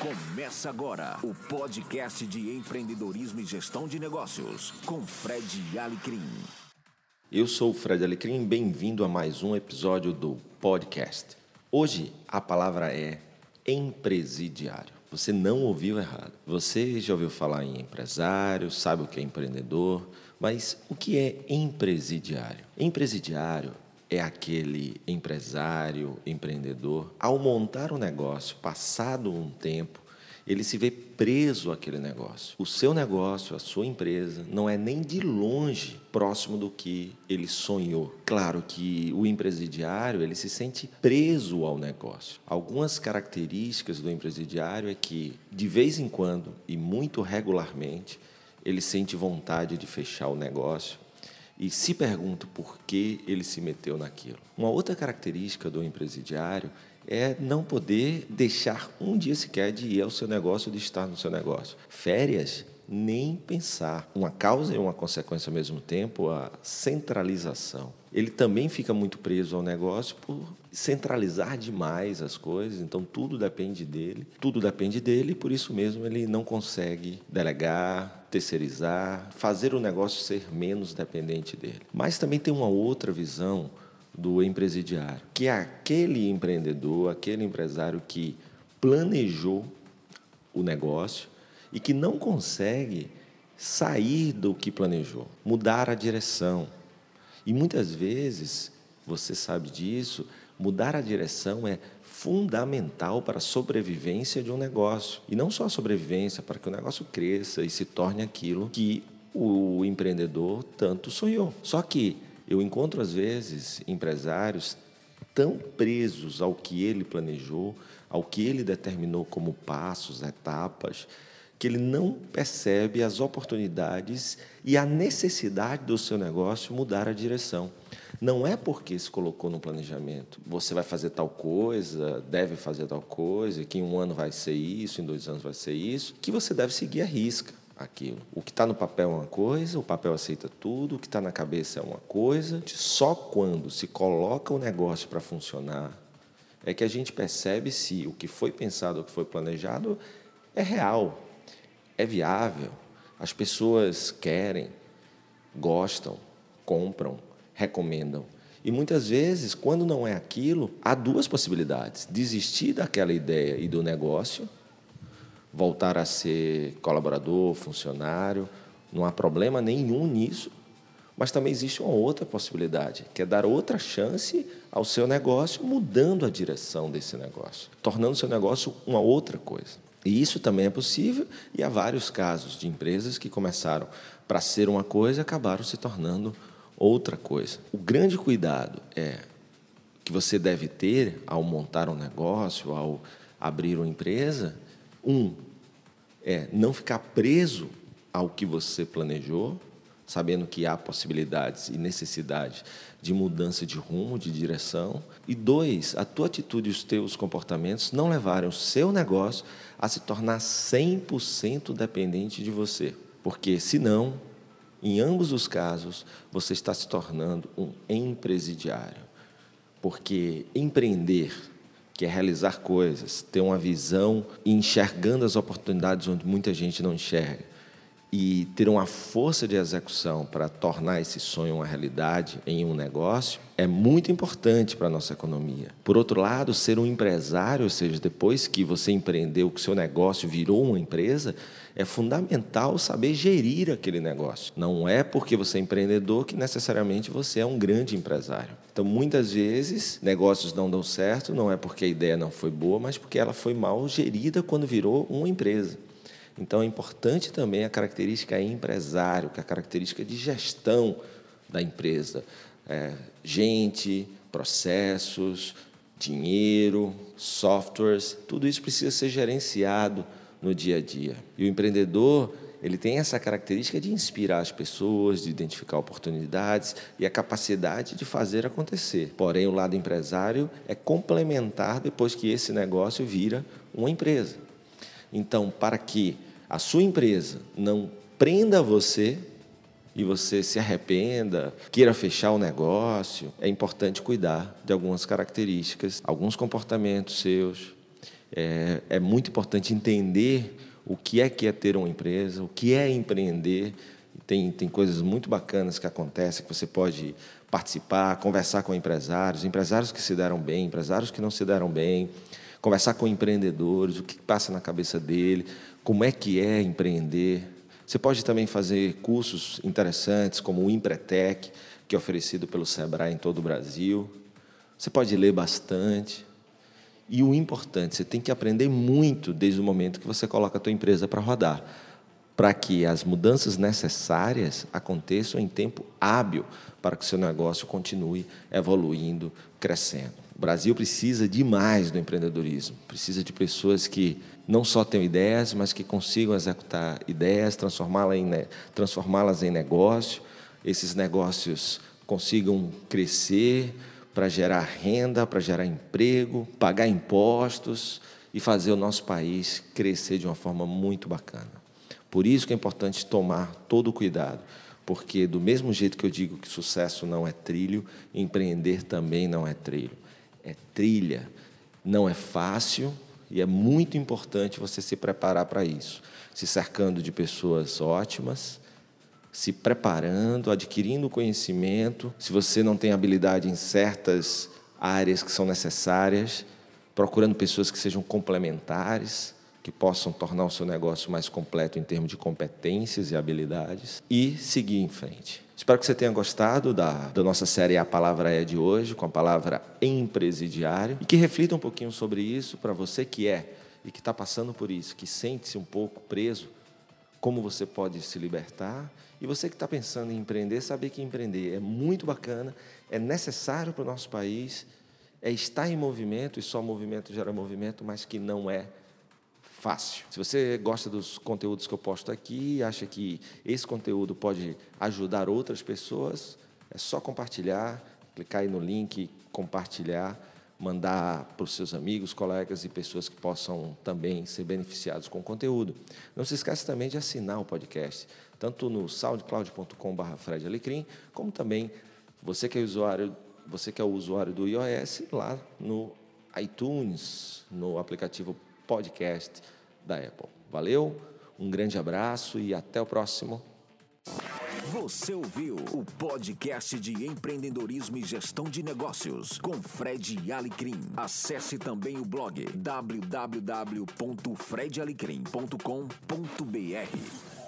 Começa agora o podcast de empreendedorismo e gestão de negócios com Fred Alecrim. Eu sou o Fred Alecrim, bem-vindo a mais um episódio do podcast. Hoje a palavra é empresidiário. Você não ouviu errado. Você já ouviu falar em empresário, sabe o que é empreendedor, mas o que é empresidiário? Empresidiário é aquele empresário, empreendedor, ao montar um negócio, passado um tempo, ele se vê preso àquele negócio. O seu negócio, a sua empresa, não é nem de longe próximo do que ele sonhou. Claro que o empresidiário, ele se sente preso ao negócio. Algumas características do empresidiário é que, de vez em quando e muito regularmente, ele sente vontade de fechar o negócio e se pergunta por que ele se meteu naquilo. Uma outra característica do empresidiário é não poder deixar um dia sequer de ir ao seu negócio, de estar no seu negócio. Férias, nem pensar. Uma causa e uma consequência ao mesmo tempo, a centralização. Ele também fica muito preso ao negócio por centralizar demais as coisas, então tudo depende dele, tudo depende dele, e por isso mesmo ele não consegue delegar, terceirizar, fazer o negócio ser menos dependente dele. Mas também tem uma outra visão do empresidiário, que é aquele empreendedor, aquele empresário que planejou o negócio e que não consegue sair do que planejou, mudar a direção. E muitas vezes, você sabe disso, mudar a direção é fundamental para a sobrevivência de um negócio. E não só a sobrevivência, para que o negócio cresça e se torne aquilo que o empreendedor tanto sonhou. Só que eu encontro, às vezes, empresários tão presos ao que ele planejou, ao que ele determinou como passos, etapas, que ele não percebe as oportunidades e a necessidade do seu negócio mudar a direção. Não é porque se colocou no planejamento, você vai fazer tal coisa, deve fazer tal coisa, que em um ano vai ser isso, em dois anos vai ser isso, que você deve seguir a risca aquilo. O que está no papel é uma coisa, o papel aceita tudo, o que está na cabeça é uma coisa. Só quando se coloca o negócio para funcionar é que a gente percebe se o que foi pensado, o que foi planejado é real, é viável, as pessoas querem, gostam, compram recomendam. E muitas vezes, quando não é aquilo, há duas possibilidades: desistir daquela ideia e do negócio, voltar a ser colaborador, funcionário, não há problema nenhum nisso. Mas também existe uma outra possibilidade, que é dar outra chance ao seu negócio, mudando a direção desse negócio, tornando o seu negócio uma outra coisa. E isso também é possível, e há vários casos de empresas que começaram para ser uma coisa acabaram se tornando outra coisa. O grande cuidado é que você deve ter ao montar um negócio, ao abrir uma empresa, um é não ficar preso ao que você planejou, sabendo que há possibilidades e necessidades de mudança de rumo, de direção. E dois, a tua atitude e os teus comportamentos não levarem o seu negócio a se tornar 100% dependente de você. Porque senão em ambos os casos, você está se tornando um empresidiário. Porque empreender, que é realizar coisas, ter uma visão e enxergando as oportunidades onde muita gente não enxerga, e ter uma força de execução para tornar esse sonho uma realidade em um negócio é muito importante para a nossa economia. Por outro lado, ser um empresário, ou seja, depois que você empreendeu, que seu negócio virou uma empresa, é fundamental saber gerir aquele negócio. Não é porque você é empreendedor que necessariamente você é um grande empresário. Então, muitas vezes, negócios não dão certo, não é porque a ideia não foi boa, mas porque ela foi mal gerida quando virou uma empresa. Então é importante também a característica empresário, que é a característica de gestão da empresa. É, gente, processos, dinheiro, softwares, tudo isso precisa ser gerenciado no dia a dia. E o empreendedor, ele tem essa característica de inspirar as pessoas, de identificar oportunidades e a capacidade de fazer acontecer. Porém, o lado empresário é complementar depois que esse negócio vira uma empresa. Então, para que a sua empresa não prenda você e você se arrependa, queira fechar o negócio, é importante cuidar de algumas características, alguns comportamentos seus É, é muito importante entender o que é que é ter uma empresa, o que é empreender. Tem, tem coisas muito bacanas que acontecem que você pode participar, conversar com empresários, empresários que se deram bem, empresários que não se deram bem, conversar com empreendedores, o que passa na cabeça dele, como é que é empreender. Você pode também fazer cursos interessantes, como o Empretec, que é oferecido pelo Sebrae em todo o Brasil. Você pode ler bastante. E o importante, você tem que aprender muito desde o momento que você coloca a tua empresa para rodar, para que as mudanças necessárias aconteçam em tempo hábil, para que o seu negócio continue evoluindo, crescendo. O Brasil precisa demais do empreendedorismo, precisa de pessoas que não só tenham ideias, mas que consigam executar ideias, transformá-las em, transformá-las em negócio, esses negócios consigam crescer, para gerar renda, para gerar emprego, pagar impostos e fazer o nosso país crescer de uma forma muito bacana. Por isso que é importante tomar todo o cuidado, porque do mesmo jeito que eu digo que sucesso não é trilho, empreender também não é trilho. É trilha. Não é fácil e é muito importante você se preparar para isso, se cercando de pessoas ótimas, se preparando, adquirindo conhecimento. Se você não tem habilidade em certas áreas que são necessárias, procurando pessoas que sejam complementares, que possam tornar o seu negócio mais completo em termos de competências e habilidades e seguir em frente. Espero que você tenha gostado da, da nossa série A Palavra É de hoje, com a palavra empresidiário, e que reflita um pouquinho sobre isso para você que é e que está passando por isso, que sente-se um pouco preso, como você pode se libertar e você que está pensando em empreender, saber que empreender é muito bacana, é necessário para o nosso país, é estar em movimento, e só movimento gera movimento, mas que não é fácil. Se você gosta dos conteúdos que eu posto aqui, acha que esse conteúdo pode ajudar outras pessoas, é só compartilhar, clicar aí no link, compartilhar, mandar para os seus amigos, colegas e pessoas que possam também ser beneficiados com o conteúdo. Não se esqueça também de assinar o podcast tanto no soundcloud.com.br Fred como também você que é usuário, você que é o usuário do iOS, lá no iTunes, no aplicativo podcast da Apple. Valeu, um grande abraço e até o próximo. Você ouviu o podcast de empreendedorismo e gestão de negócios com Fred Alecrim. Acesse também o blog www.fredalecrim.com.br.